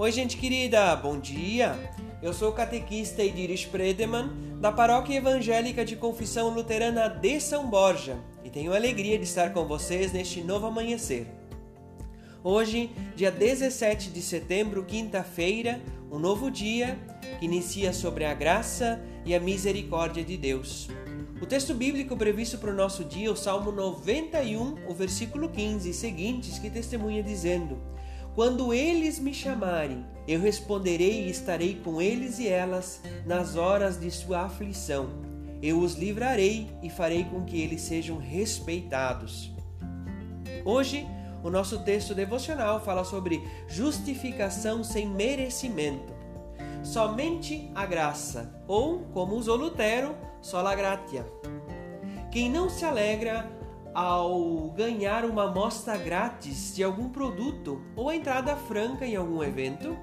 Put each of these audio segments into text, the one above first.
Oi, gente querida, bom dia! Eu sou o catequista Idiris Predeman, da Paróquia Evangélica de Confissão Luterana de São Borja, e tenho a alegria de estar com vocês neste novo amanhecer. Hoje, dia 17 de setembro, quinta-feira, um novo dia que inicia sobre a graça e a misericórdia de Deus. O texto bíblico previsto para o nosso dia é o Salmo 91, o versículo 15 e seguintes, que testemunha dizendo: quando eles me chamarem, eu responderei e estarei com eles e elas nas horas de sua aflição. Eu os livrarei e farei com que eles sejam respeitados. Hoje, o nosso texto devocional fala sobre justificação sem merecimento. Somente a graça, ou, como usou Lutero, sola gratia. Quem não se alegra ao ganhar uma amostra grátis de algum produto ou a entrada franca em algum evento?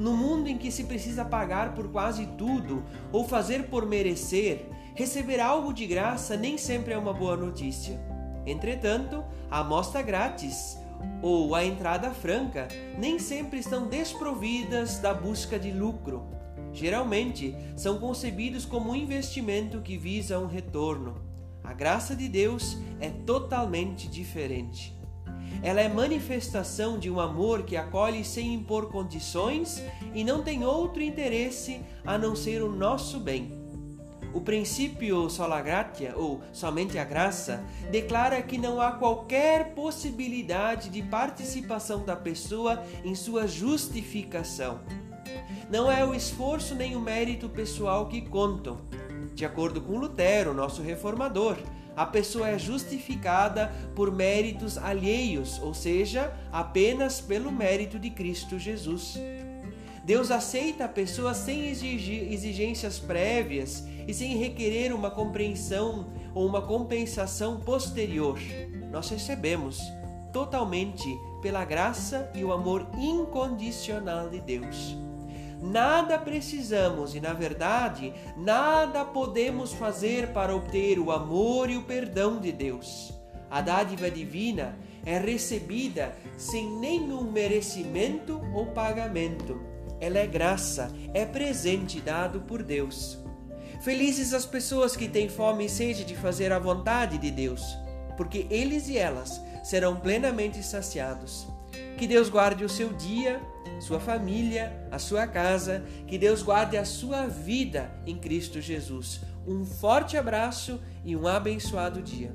No mundo em que se precisa pagar por quase tudo ou fazer por merecer, receber algo de graça nem sempre é uma boa notícia. Entretanto, a amostra grátis ou a entrada franca nem sempre estão desprovidas da busca de lucro. Geralmente, são concebidos como um investimento que visa um retorno. A graça de Deus é totalmente diferente. Ela é manifestação de um amor que acolhe sem impor condições e não tem outro interesse a não ser o nosso bem. O princípio sola gratia, ou somente a graça, declara que não há qualquer possibilidade de participação da pessoa em sua justificação. Não é o esforço nem o mérito pessoal que contam, de acordo com Lutero, nosso reformador, a pessoa é justificada por méritos alheios, ou seja, apenas pelo mérito de Cristo Jesus. Deus aceita a pessoa sem exigências prévias e sem requerer uma compreensão ou uma compensação posterior. Nós recebemos totalmente pela graça e o amor incondicional de Deus. Nada precisamos e, na verdade, nada podemos fazer para obter o amor e o perdão de Deus. A dádiva divina é recebida sem nenhum merecimento ou pagamento. Ela é graça, é presente dado por Deus. Felizes as pessoas que têm fome e sede de fazer a vontade de Deus, porque eles e elas serão plenamente saciados. Que Deus guarde o seu dia, sua família, a sua casa, que Deus guarde a sua vida em Cristo Jesus. Um forte abraço e um abençoado dia.